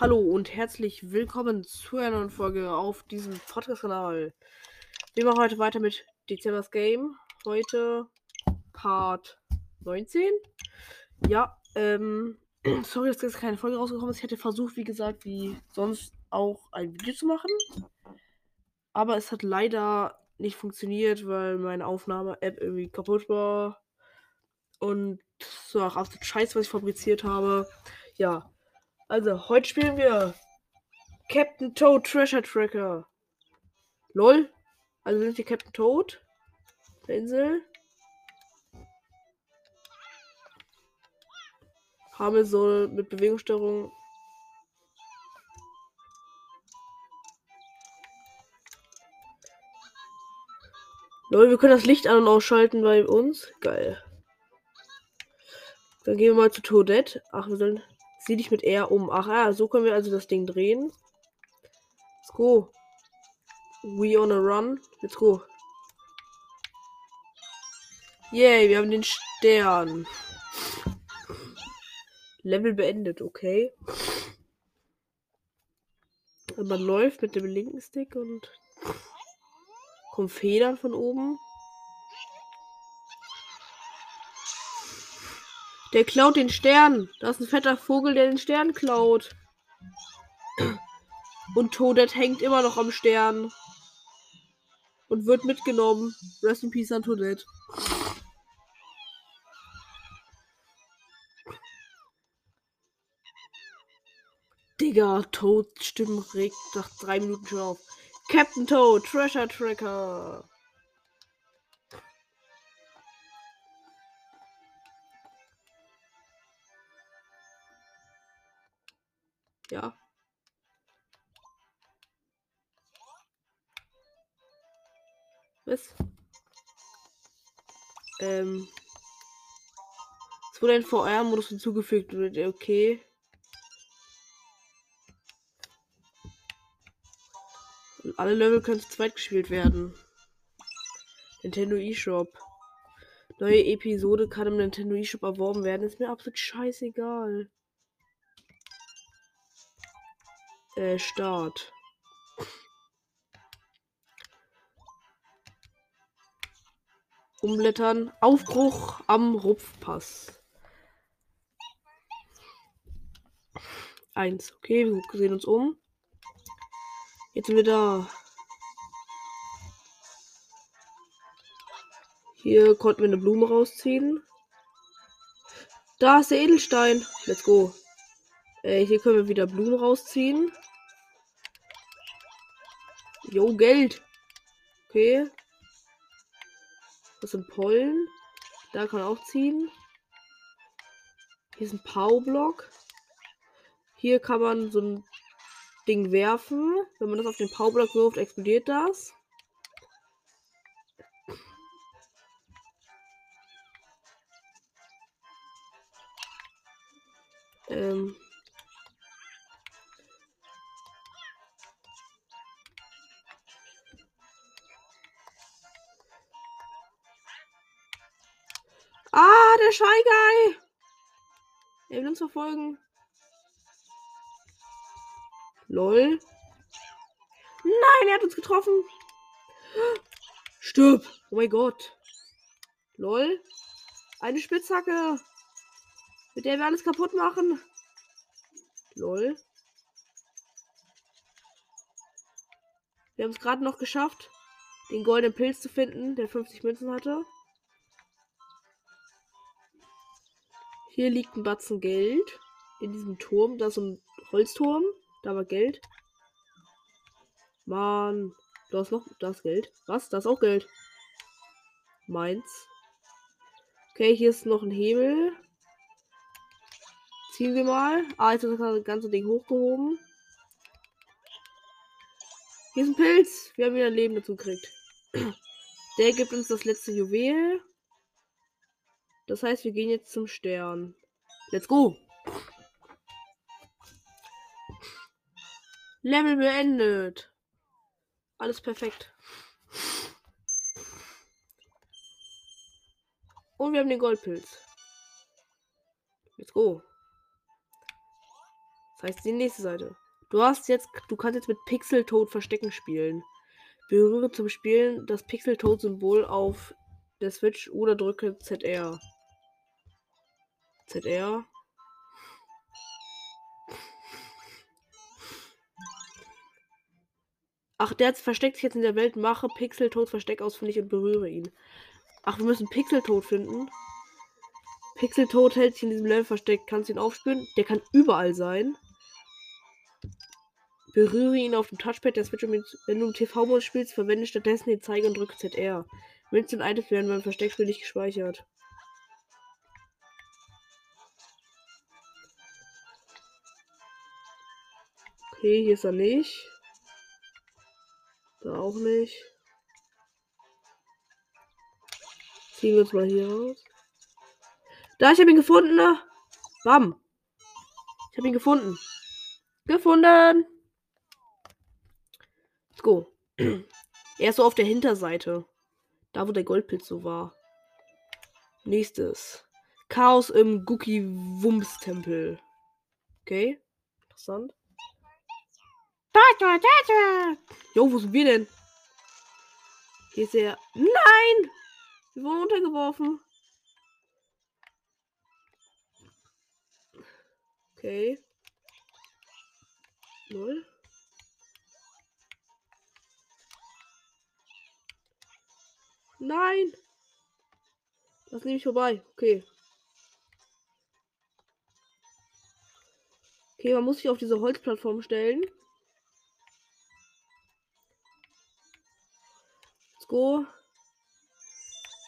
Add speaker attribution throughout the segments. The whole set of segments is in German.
Speaker 1: Hallo und herzlich willkommen zu einer neuen Folge auf diesem Podcast-Kanal. Wir machen heute weiter mit Dezembers Game. Heute Part 19. Ja, ähm, sorry, dass jetzt keine Folge rausgekommen ist. Ich hätte versucht, wie gesagt, wie sonst auch ein Video zu machen. Aber es hat leider nicht funktioniert, weil meine Aufnahme-App irgendwie kaputt war. Und so auch absolut scheiße, was ich fabriziert habe. Ja. Also, heute spielen wir Captain Toad Treasure Tracker. LOL. Also sind wir Captain Toad. Der Insel. Haben wir so mit Bewegungssteuerung. LOL, wir können das Licht an- und ausschalten bei uns. Geil. Dann gehen wir mal zu Toadette. Ach, wir sollen. Sieh dich mit R um. Ach ja, so können wir also das Ding drehen. Let's go. We on a run. Let's go. Yay, wir haben den Stern. Level beendet, okay. Man läuft mit dem linken Stick und kommen Federn von oben. Der klaut den Stern. Da ist ein fetter Vogel, der den Stern klaut. Und Toadette hängt immer noch am Stern. Und wird mitgenommen. Rest in Peace an Toadette. Digga, Toad Stimmen regt nach drei Minuten schon auf. Captain Toad, Treasure Tracker. Ja. Was? Ähm. Es wurde ein VR-Modus hinzugefügt. Okay. Und alle Level können zu zweit gespielt werden. Nintendo eShop. Neue Episode kann im Nintendo eShop erworben werden. Ist mir absolut scheißegal. Äh, Start. Umblättern. Aufbruch am Rupfpass. Eins. Okay, wir sehen uns um. Jetzt sind wir da. Hier konnten wir eine Blume rausziehen. Da ist der Edelstein. Let's go. Äh, hier können wir wieder Blumen rausziehen. Jo, Geld. Okay. Das sind Pollen. Da kann auch ziehen. Hier ist ein Powerblock. Hier kann man so ein Ding werfen. Wenn man das auf den Powerblock wirft, explodiert das. Verfolgen. Lol. Nein, er hat uns getroffen. Stirb. Oh mein Gott. Lol. Eine Spitzhacke. Mit der wir alles kaputt machen. Lol. Wir haben es gerade noch geschafft, den goldenen Pilz zu finden, der 50 Münzen hatte. Hier liegt ein Batzen Geld. In diesem Turm. Da ist ein Holzturm. Da war Geld. Mann. Da ist noch. Da ist Geld. Was? Da ist auch Geld. Meins. Okay, hier ist noch ein Hebel. Ziehen wir mal. Ah, jetzt ist das ganze Ding hochgehoben. Hier ist ein Pilz. Wir haben wieder ein Leben dazu gekriegt. Der gibt uns das letzte Juwel. Das heißt, wir gehen jetzt zum Stern. Let's go. Level beendet. Alles perfekt. Und wir haben den Goldpilz. Let's go. Das heißt, die nächste Seite. Du hast jetzt, du kannst jetzt mit Pixel Toad Verstecken spielen. Berühre zum Spielen das Pixel Toad Symbol auf der Switch oder drücke ZR. ZR. Ach, der versteckt sich jetzt in der Welt. Mache Pixel Toad Versteck ausfindig und berühre ihn. Ach, wir müssen Pixel Toad finden. Pixel Toad hält sich in diesem Level versteckt. Kannst du ihn aufspüren? Der kann überall sein. Berühre ihn auf dem Touchpad der Switch. Wenn du im TV-Modus spielst, verwende stattdessen den Zeiger und drücke ZR. Münzen und Items werden beim Versteckspiel nicht gespeichert. Okay, hier ist er nicht. Da auch nicht. Ziehen wir uns mal hier raus. Da, ich habe ihn gefunden. Ne? Bam. Ich habe ihn gefunden. Gefunden. Let's go. er ist so auf der Hinterseite. Da, wo der Goldpilz so war. Nächstes. Chaos im Guki Wumms Tempel. Okay. Interessant. Jo, wo sind wir denn? Hier ist er. Nein! Wir wurden untergeworfen. Okay. Null. Nein! Das nehme ich vorbei. Okay. Okay, man muss sich auf diese Holzplattform stellen. Go.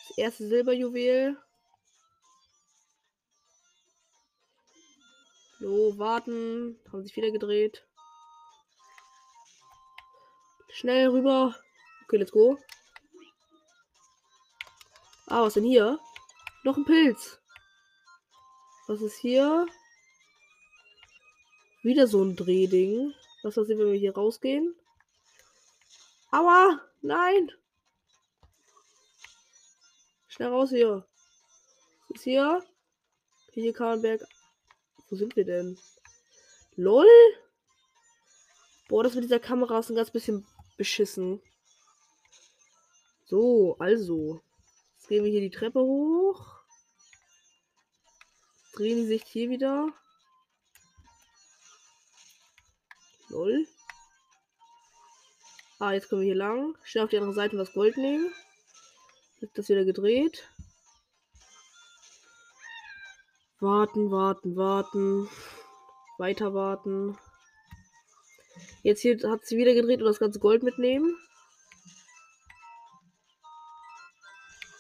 Speaker 1: Das erste Silberjuwel. So, warten. Haben sich wieder gedreht. Schnell rüber. Okay, let's go. Ah, was denn hier? Noch ein Pilz. Was ist hier? Wieder so ein Drehding. Was passiert, wenn wir hier rausgehen? Aua! Nein! Schnell raus hier. Ist hier? Hier Karlenberg wo sind wir denn? LOL? Boah, das mit dieser Kamera ist ein ganz bisschen beschissen. So, also. Jetzt gehen wir hier die Treppe hoch. Drehen die Sicht hier wieder. Lol. Ah, jetzt kommen wir hier lang. Schnell auf die andere Seite das Gold nehmen. Wird das wieder gedreht. Warten, warten, warten. Weiter warten. Jetzt hier hat sie wieder gedreht und das ganze Gold mitnehmen.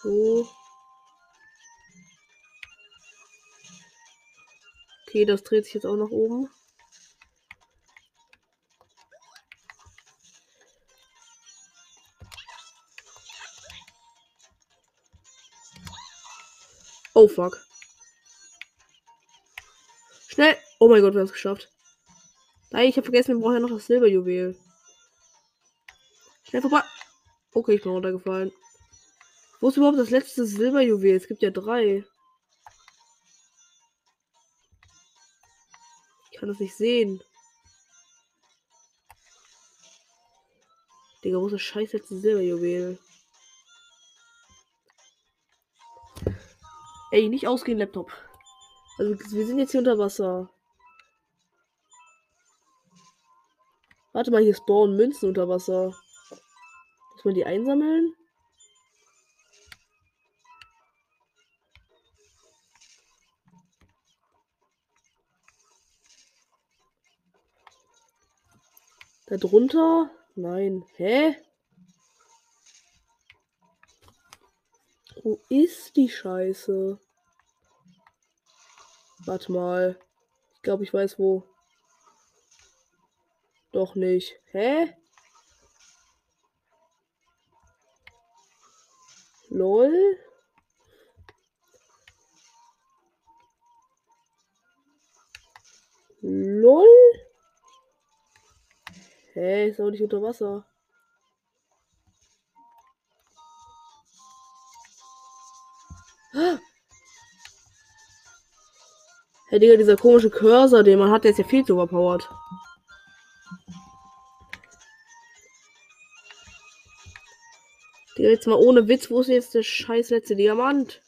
Speaker 1: So. Okay, das dreht sich jetzt auch nach oben. Oh fuck. Schnell. Oh mein Gott, wir haben es geschafft. Nein, ich habe vergessen, wir brauchen ja noch das Silberjuwel. Schnell vorbei. Okay, ich bin runtergefallen. Wo ist überhaupt das letzte Silberjuwel? Es gibt ja drei. Ich kann das nicht sehen. Digga, wo ist das scheiß letzte Silberjuwel? Ey, nicht ausgehen, Laptop. Also wir sind jetzt hier unter Wasser. Warte mal, hier spawnen Münzen unter Wasser. Muss man die einsammeln? Da drunter? Nein. Hä? Wo ist die Scheiße? Warte mal. Ich glaube, ich weiß wo. Doch nicht. Hä? Lol. Lol. Hä, ist auch nicht unter Wasser. Hey Digga, dieser komische Cursor, den man hat, der ist ja viel zu overpowered. Digga, jetzt mal ohne Witz, wo ist jetzt der scheiß letzte Diamant?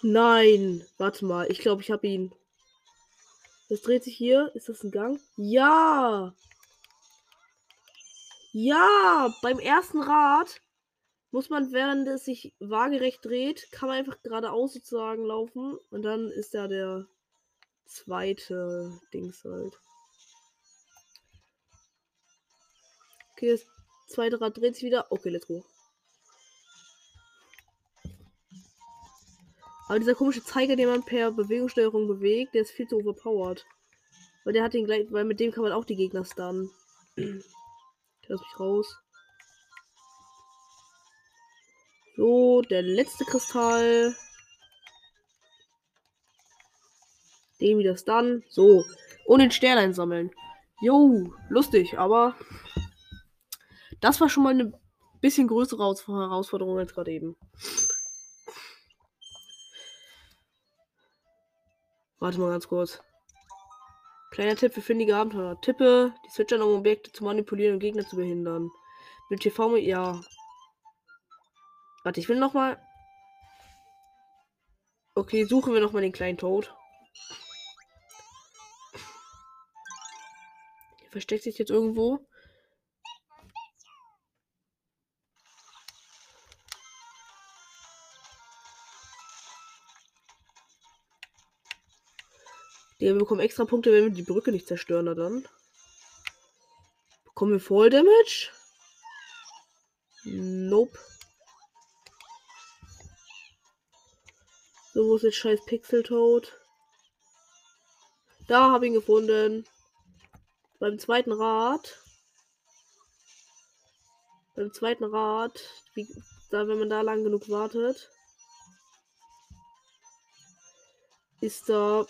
Speaker 1: Nein, warte mal, ich glaube, ich habe ihn. Das dreht sich hier. Ist das ein Gang? Ja! Ja! Beim ersten Rad muss man, während es sich waagerecht dreht, kann man einfach geradeaus sozusagen laufen. Und dann ist da der zweite Dings halt. Okay, das zweite Rad dreht sich wieder. Okay, let's go. Aber dieser komische Zeiger, den man per Bewegungssteuerung bewegt, der ist viel zu overpowered. Weil der hat den gleich, weil mit dem kann man auch die Gegner stunnen. Lass mich raus. So, der letzte Kristall. Den wieder stunnen. So. Und den Stern einsammeln. Jo, lustig, aber das war schon mal eine bisschen größere Herausforderung als gerade eben. Warte mal ganz kurz. Kleiner Tipp für findige Abenteuer. Tippe die Switcher, um Objekte zu manipulieren und Gegner zu behindern. Mit TV ja. Warte, ich will noch mal. Okay, suchen wir noch mal den kleinen Tod. Der versteckt sich jetzt irgendwo. Ja, wir bekommen extra Punkte, wenn wir die Brücke nicht zerstören, dann. Bekommen wir Fall Damage? Nope. So, wo ist jetzt scheiß Pixel tot? Da habe ich ihn gefunden. Beim zweiten Rad. Beim zweiten Rad. Wie, da, wenn man da lang genug wartet. Ist da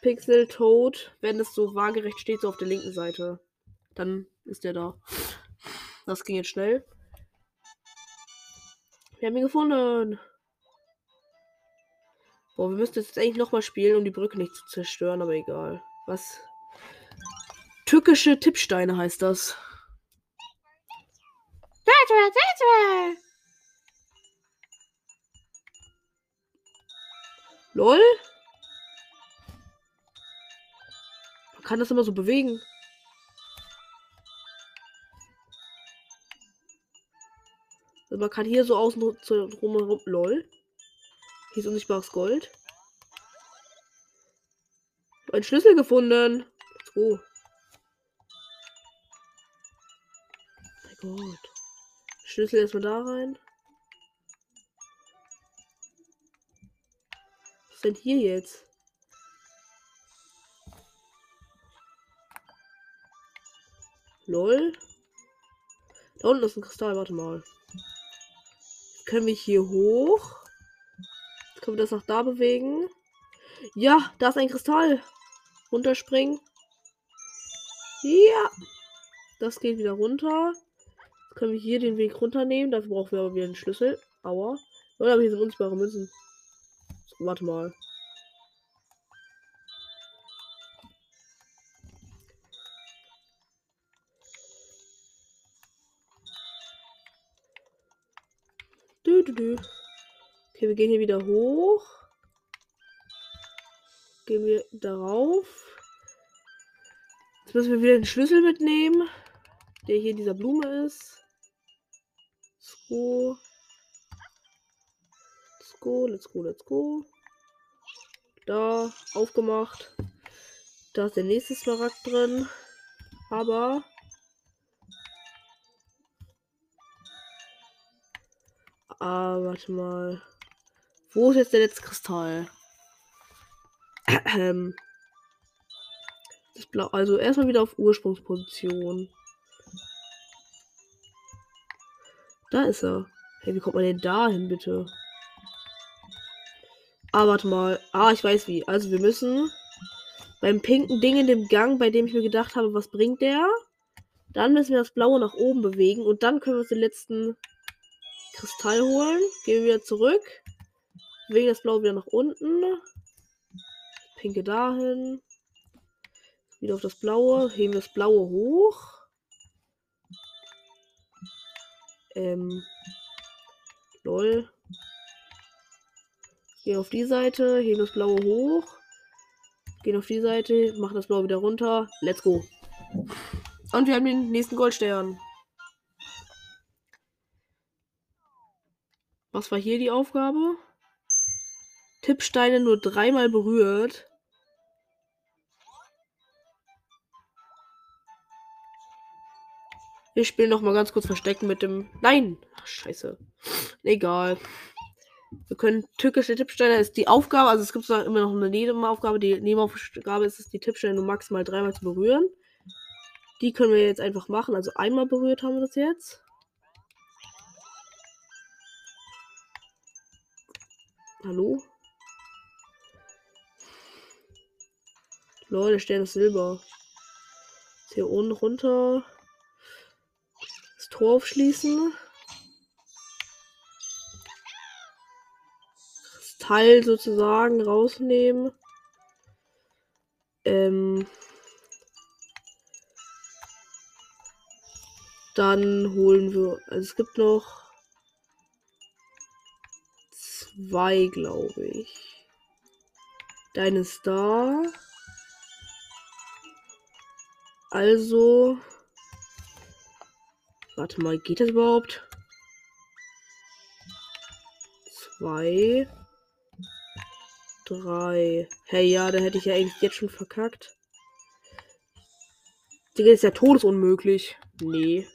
Speaker 1: Pixel tot, wenn es so waagerecht steht, so auf der linken Seite. Dann ist der da. Das ging jetzt schnell. Wir haben ihn gefunden. Boah, wir müssten jetzt eigentlich nochmal spielen, um die Brücke nicht zu zerstören, aber egal. Was? Tückische Tippsteine heißt das. LOL? Kann das immer so bewegen. Also man kann hier so außen drumherum. Lol. Hier ist unsichtbares Gold. Ein Schlüssel gefunden. Let's go. Mein Gott. Schlüssel erstmal da rein. Was ist denn hier jetzt? Lol. Da unten ist ein Kristall, warte mal. Können wir hier hoch? Können wir das nach da bewegen? Ja, da ist ein Kristall. Runterspringen. Ja. Das geht wieder runter. Jetzt können wir hier den Weg runternehmen. Dafür brauchen wir aber wieder einen Schlüssel. Aua. Oder aber hier sind unsichtbare Münzen. Warte mal. Okay, wir gehen hier wieder hoch. Gehen wir darauf. Jetzt müssen wir wieder den Schlüssel mitnehmen, der hier in dieser Blume ist. Let's go. Let's go, let's go, let's go. Da, aufgemacht. Da ist der nächste Smaragd drin. Aber Ah, warte mal. Wo ist jetzt der letzte Kristall? Das Blau. Also erstmal wieder auf Ursprungsposition. Da ist er. Hey, wie kommt man denn da hin, bitte? Ah, warte mal. Ah, ich weiß wie. Also wir müssen beim pinken Ding in dem Gang, bei dem ich mir gedacht habe, was bringt der? Dann müssen wir das Blaue nach oben bewegen und dann können wir uns den letzten Kristall holen. Gehen wir zurück. Bewegen das Blaue wieder nach unten. Pinke dahin. Wieder auf das Blaue. Heben das Blaue hoch. Ähm. Lol. Gehen auf die Seite, heben das Blaue hoch. Gehen auf die Seite, machen das Blaue wieder runter. Let's go. Und wir haben den nächsten Goldstern. Was war hier die Aufgabe? Tippsteine nur dreimal berührt. Wir spielen noch mal ganz kurz Verstecken mit dem. Nein! Ach, scheiße. Egal. Wir können türkische Tippsteine ist die Aufgabe, also es gibt zwar immer noch eine Nebenaufgabe. Die Nebenaufgabe ist es, die Tippsteine nur maximal dreimal zu berühren. Die können wir jetzt einfach machen. Also einmal berührt haben wir das jetzt. Hallo? Leute, Stern ist Silber. Jetzt hier unten runter. Das Tor aufschließen. Teil sozusagen rausnehmen. Ähm, dann holen wir. Also es gibt noch zwei, glaube ich. Deine Star. Also. Warte mal, geht das überhaupt? Zwei drei. Hey, ja, da hätte ich ja eigentlich jetzt schon verkackt. Digga, ist ja todesunmöglich. Nee.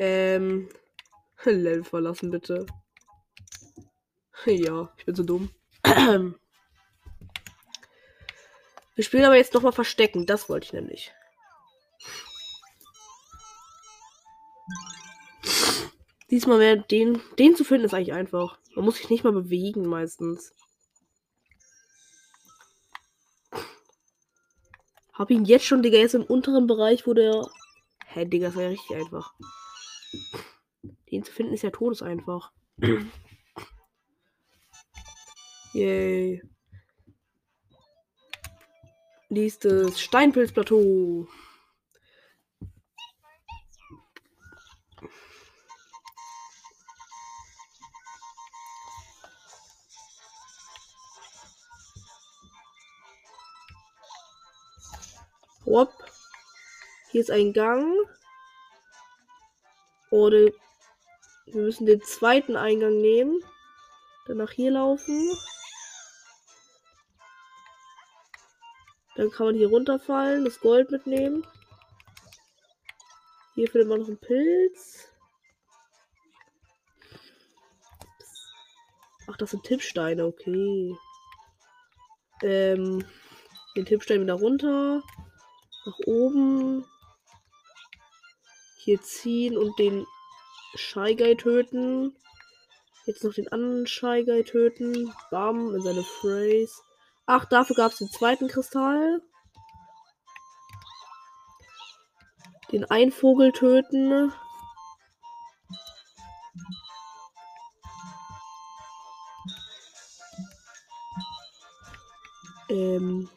Speaker 1: Ähm. Level verlassen, bitte. Ja, ich bin so dumm. Wir spielen aber jetzt nochmal Verstecken. Das wollte ich nämlich. Diesmal wäre den, den zu finden, ist eigentlich einfach. Man muss sich nicht mal bewegen meistens. Hab ihn jetzt schon, Digga, jetzt im unteren Bereich, wo der. Hä, Digga, war ja richtig einfach. Den zu finden ist ja todeseinfach. Yay. Nächstes Steinpilzplateau. Hopp. Hier ist ein Gang. Oder wir müssen den zweiten Eingang nehmen. Danach hier laufen. Dann kann man hier runterfallen, das Gold mitnehmen. Hier findet man noch einen Pilz. Ach, das sind Tippsteine, okay. Ähm, den Tippstein wieder runter nach oben. Hier ziehen und den Shy Guy töten. Jetzt noch den anderen Shy Guy töten. Bam, in seine Phrase. Ach, dafür gab es den zweiten Kristall. Den einen Vogel töten. Ähm.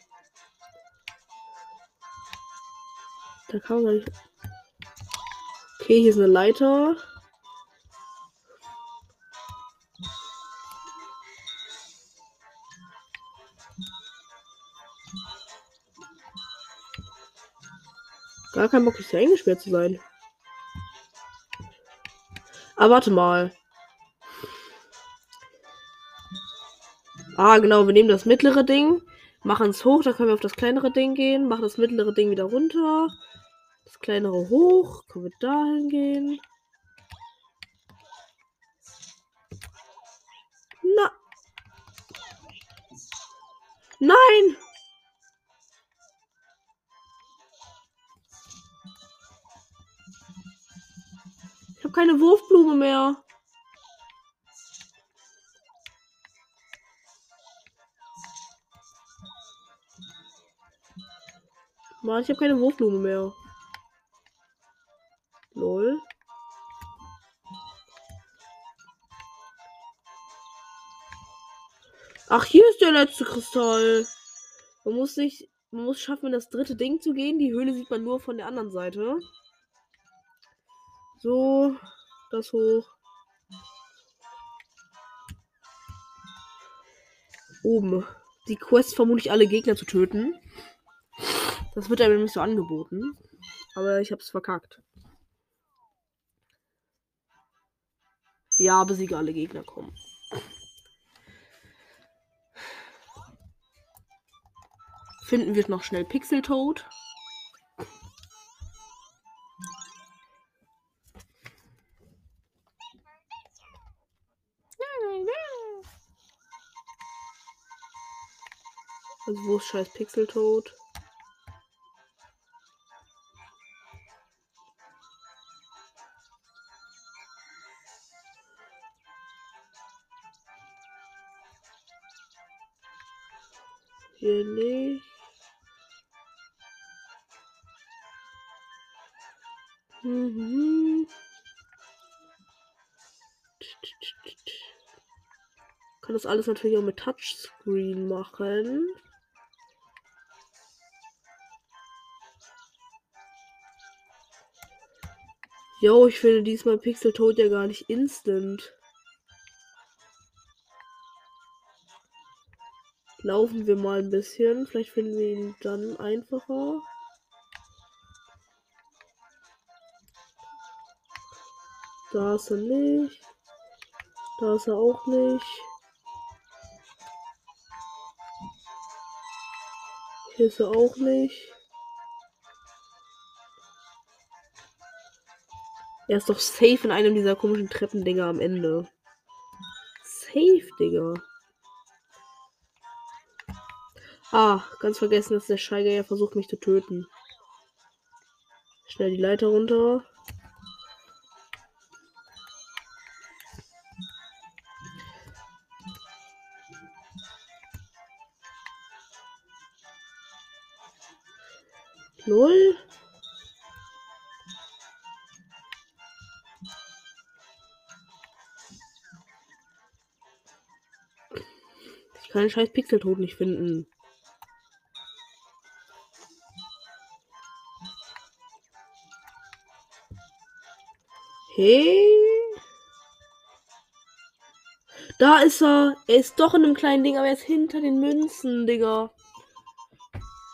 Speaker 1: Da kann man gar nicht. Okay, hier ist eine Leiter. Gar kein Bock, hier eingesperrt zu sein. Aber warte mal. Ah, genau, wir nehmen das mittlere Ding, machen es hoch, dann können wir auf das kleinere Ding gehen, machen das mittlere Ding wieder runter, kleinere hoch. Können wir dahin gehen? Na. Nein! Ich habe keine Wurfblume mehr. Mann, ich habe keine Wurfblume mehr. Lol. Ach, hier ist der letzte Kristall. Man muss sich, man muss schaffen, in das dritte Ding zu gehen. Die Höhle sieht man nur von der anderen Seite. So, das hoch. Oben. Die Quest vermutlich alle Gegner zu töten. Das wird einem nämlich so angeboten. Aber ich hab's verkackt. Ja, besiege alle Gegner kommen. Finden wir noch schnell Pixeltoad. Also wo ist scheiß Pixeltoad? Hier das alles natürlich auch mit Touchscreen machen. Jo, ich finde diesmal Pixel Tod ja gar nicht instant. Laufen wir mal ein bisschen. Vielleicht finden wir ihn dann einfacher. Da ist er nicht. Da ist er auch nicht. Hier ist er auch nicht. Er ist doch safe in einem dieser komischen Treppendinger am Ende. Safe, Digga. Ah, ganz vergessen, dass der Scheiger ja versucht, mich zu töten. Schnell die Leiter runter. Kann den scheiß Pixeltod nicht finden. Hey. Da ist er. Er ist doch in einem kleinen Ding, aber er ist hinter den Münzen, Digga.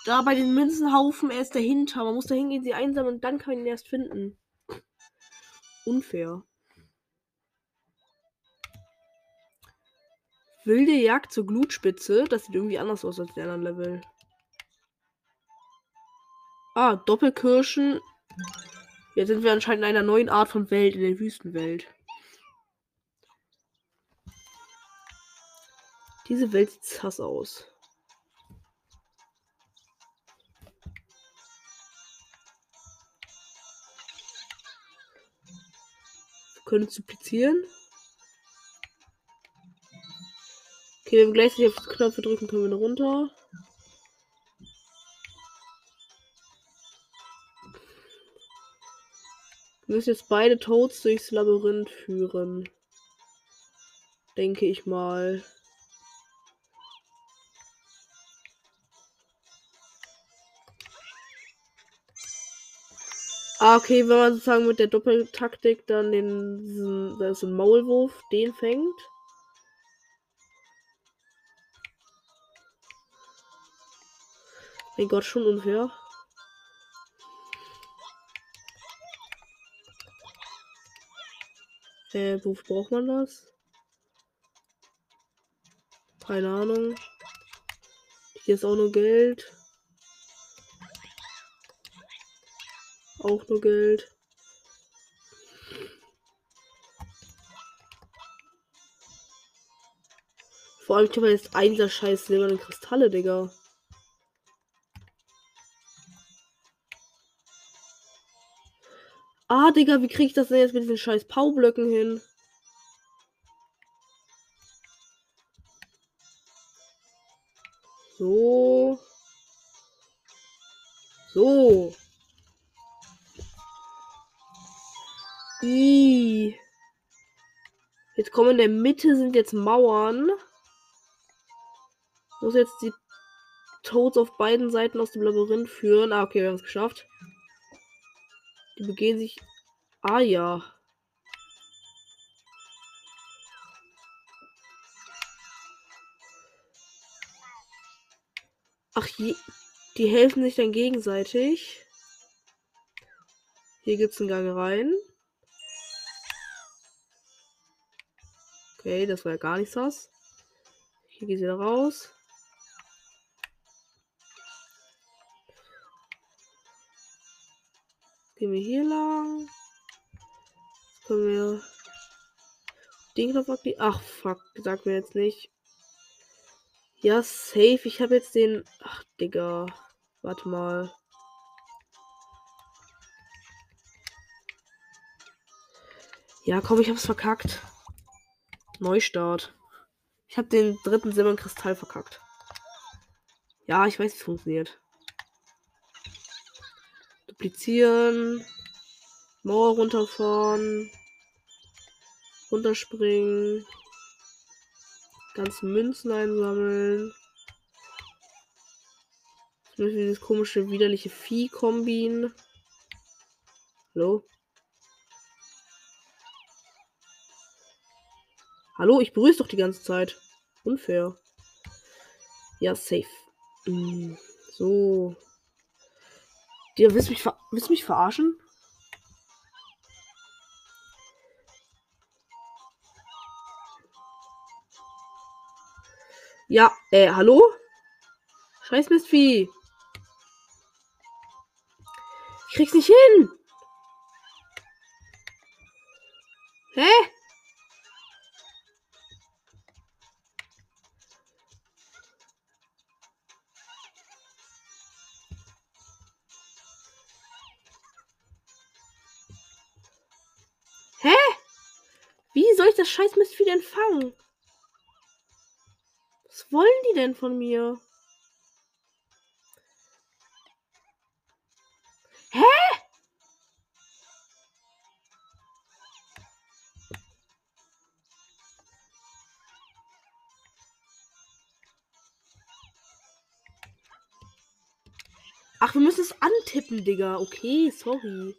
Speaker 1: Da bei den Münzenhaufen, er ist dahinter. Man muss da hingehen, sie einsammeln und dann kann man ihn erst finden. Unfair. Wilde Jagd zur Glutspitze. Das sieht irgendwie anders aus als die anderen Level. Ah, Doppelkirschen. Jetzt sind wir anscheinend in einer neuen Art von Welt, in der Wüstenwelt. Diese Welt sieht sass aus. Wir können duplizieren. Okay, wenn wir gleichzeitig auf die Knöpfe drücken, können wir runter. Wir müssen jetzt beide Toads durchs Labyrinth führen. Denke ich mal. Ah, okay, wenn man sozusagen mit der Doppeltaktik dann den, ist ein Maulwurf, den fängt. Mein Gott, schon unfair. Äh, wofür braucht man das? Keine Ahnung. Hier ist auch nur Geld. Auch nur Geld. Vor allem, ich habe jetzt ein dieser scheiß silbernen Kristalle, Digga. Ah, Digga, wie krieg ich das denn jetzt mit diesen scheiß Paublöcken hin? So. So. I. Jetzt kommen in der Mitte sind jetzt Mauern. Muss jetzt die Toads auf beiden Seiten aus dem Labyrinth führen. Ah, okay, wir haben es geschafft. Die begehen sich. Ah ja. Ach, je, die helfen sich dann gegenseitig. Hier gibt es einen Gang rein. Okay, das war ja gar nichts was. Hier geht sie wieder raus. Gehen wir hier lang. Jetzt können wir den Knopf aktivieren. Ach, fuck, sag mir jetzt nicht. Ja, safe. Ich habe jetzt den. Ach, Digga. Warte mal. Ja, komm, ich hab's verkackt. Neustart. Ich habe den dritten Silbernen Kristall verkackt. Ja, ich weiß, es funktioniert. Duplizieren. Mauer runterfahren. Runterspringen. Ganze Münzen einsammeln. Müssen wir dieses komische, widerliche Vieh kombinieren. Hallo? Hallo, ich berühre doch die ganze Zeit. Unfair. Ja, safe. Mm, so. Dir willst mich, willst mich verarschen? Ja, äh, hallo? Scheiß Mistvieh. Ich krieg's nicht hin. Hä? Das scheiß Mistvieh denn fangen? Was wollen die denn von mir? Hä? Ach, wir müssen es antippen, Digga. Okay, sorry.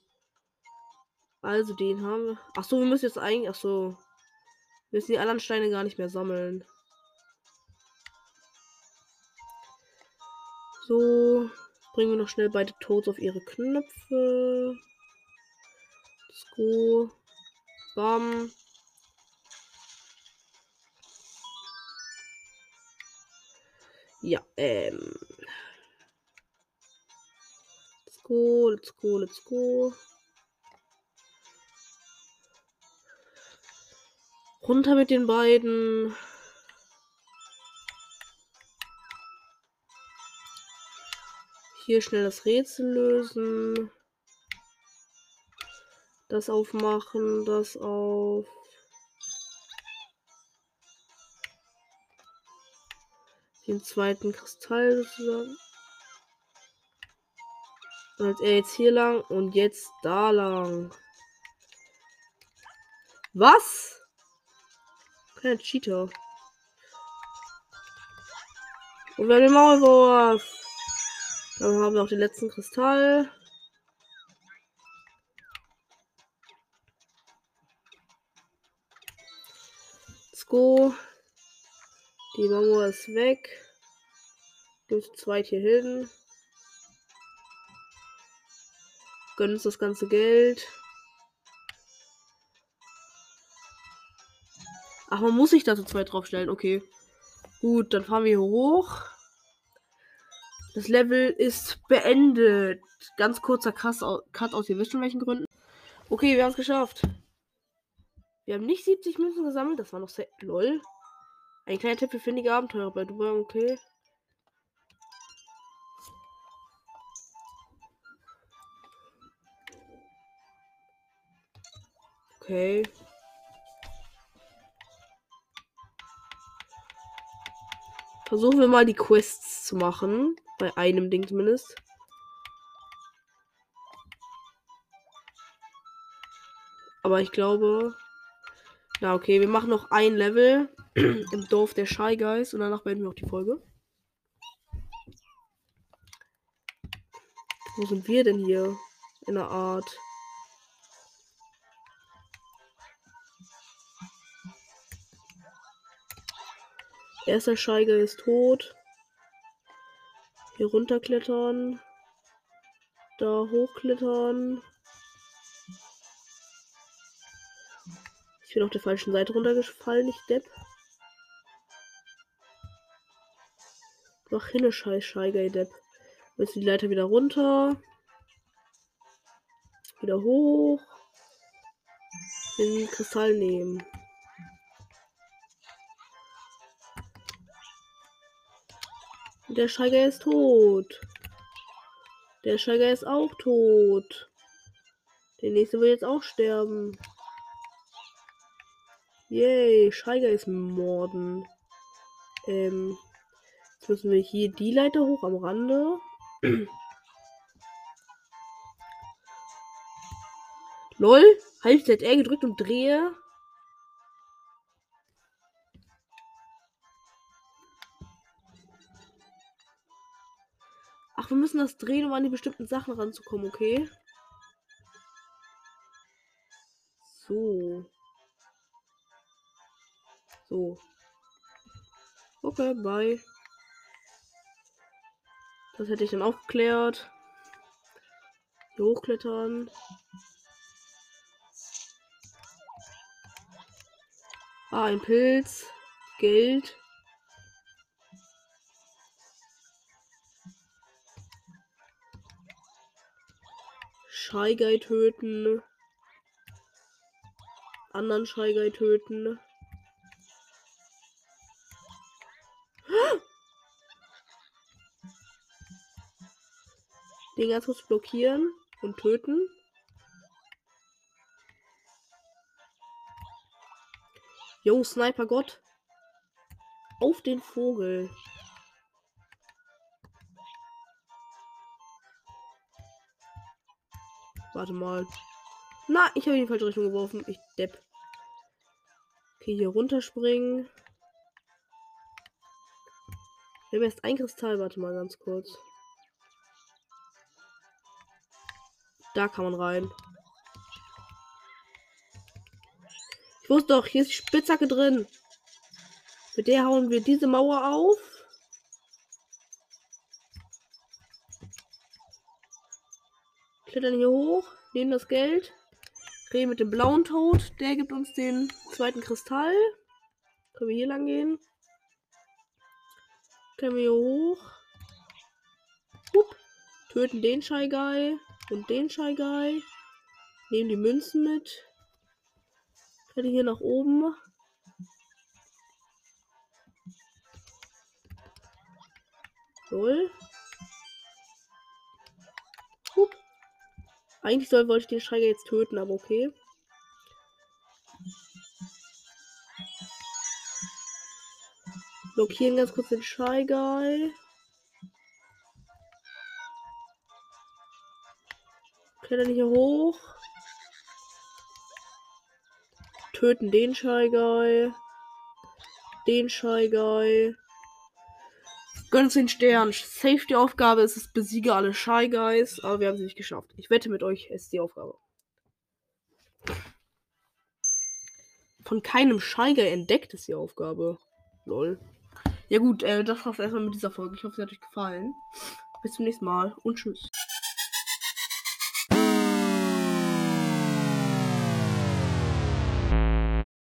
Speaker 1: Also den haben wir. Ach so, wir müssen jetzt eigentlich. Ach so. Wir müssen die anderen Steine gar nicht mehr sammeln. So, bringen wir noch schnell beide Toads auf ihre Knöpfe. Let's go. Bam. Ja, ähm. Let's go, let's go, let's go. Runter mit den beiden. Hier schnell das Rätsel lösen. Das aufmachen, das auf. Den zweiten Kristall sozusagen. Und er jetzt hier lang und jetzt da lang. Was? Kein Cheater. Und wir den Maulwurf. Dann haben wir auch den letzten Kristall. Let's go. Die Mauer ist weg. Gibt zwei hier hin. Gönnen uns das ganze Geld. Ach, man muss sich da zu zweit draufstellen. Okay. Gut, dann fahren wir hier hoch. Das Level ist beendet. Ganz kurzer Cut aus, ihr wisst schon welchen Gründen. Okay, wir haben es geschafft. Wir haben nicht 70 Münzen gesammelt, das war noch sehr. LOL. Ein kleiner Tipp für findige Abenteurer bei Dubai, okay. Okay. Versuchen wir mal die Quests zu machen. Bei einem Ding zumindest. Aber ich glaube. Na, okay, wir machen noch ein Level im Dorf der Shy Guys und danach beenden wir auch die Folge. Wo sind wir denn hier? In der Art. Erster Guy ist tot. Hier runterklettern. Da hochklettern. Ich bin auf der falschen Seite runtergefallen, ich Depp. Mach hin, scheiß Scheigei Depp. Jetzt die Leiter wieder runter. Wieder hoch. Den Kristall nehmen. Der Scheiger ist tot. Der Scheiger ist auch tot. Der nächste wird jetzt auch sterben. Yay, Scheiger ist morden. Ähm, jetzt müssen wir hier die Leiter hoch am Rande. Lol, halt ZR gedrückt und drehe. Wir müssen das drehen, um an die bestimmten Sachen ranzukommen, okay? So. So. Okay, bye. Das hätte ich dann auch geklärt. Hier hochklettern. Ah, ein Pilz. Geld. Shy Guy töten. Anderen Shy Guy töten. Den kurz blockieren und töten. Yo, Sniper Gott. Auf den Vogel. Warte mal. Na, ich habe in die falsche Richtung geworfen. Ich depp. Okay, hier runterspringen. Wir haben erst ein Kristall. Warte mal ganz kurz. Da kann man rein. Ich wusste doch, hier ist die Spitzhacke drin. Mit der hauen wir diese Mauer auf. Klettern hier hoch, nehmen das Geld. Reden mit dem blauen Tod. Der gibt uns den zweiten Kristall. Können wir hier lang gehen? Können wir hier hoch? Hup. Töten den Shy Guy und den Shy Guy. Nehmen die Münzen mit. Kette hier nach oben. Soll. Hup. Eigentlich soll, wollte ich den Guy jetzt töten, aber okay. Blockieren ganz kurz den Shy. Klettern hier hoch. Töten den Shy. Den Shy. Gönn uns den Stern. Safety-Aufgabe ist es, besiege alle Shy Guys. Aber wir haben sie nicht geschafft. Ich wette mit euch, es ist die Aufgabe. Von keinem Shy Guy entdeckt ist die Aufgabe. Lol. Ja gut, äh, das war's erstmal mit dieser Folge. Ich hoffe, sie hat euch gefallen. Bis zum nächsten Mal und tschüss.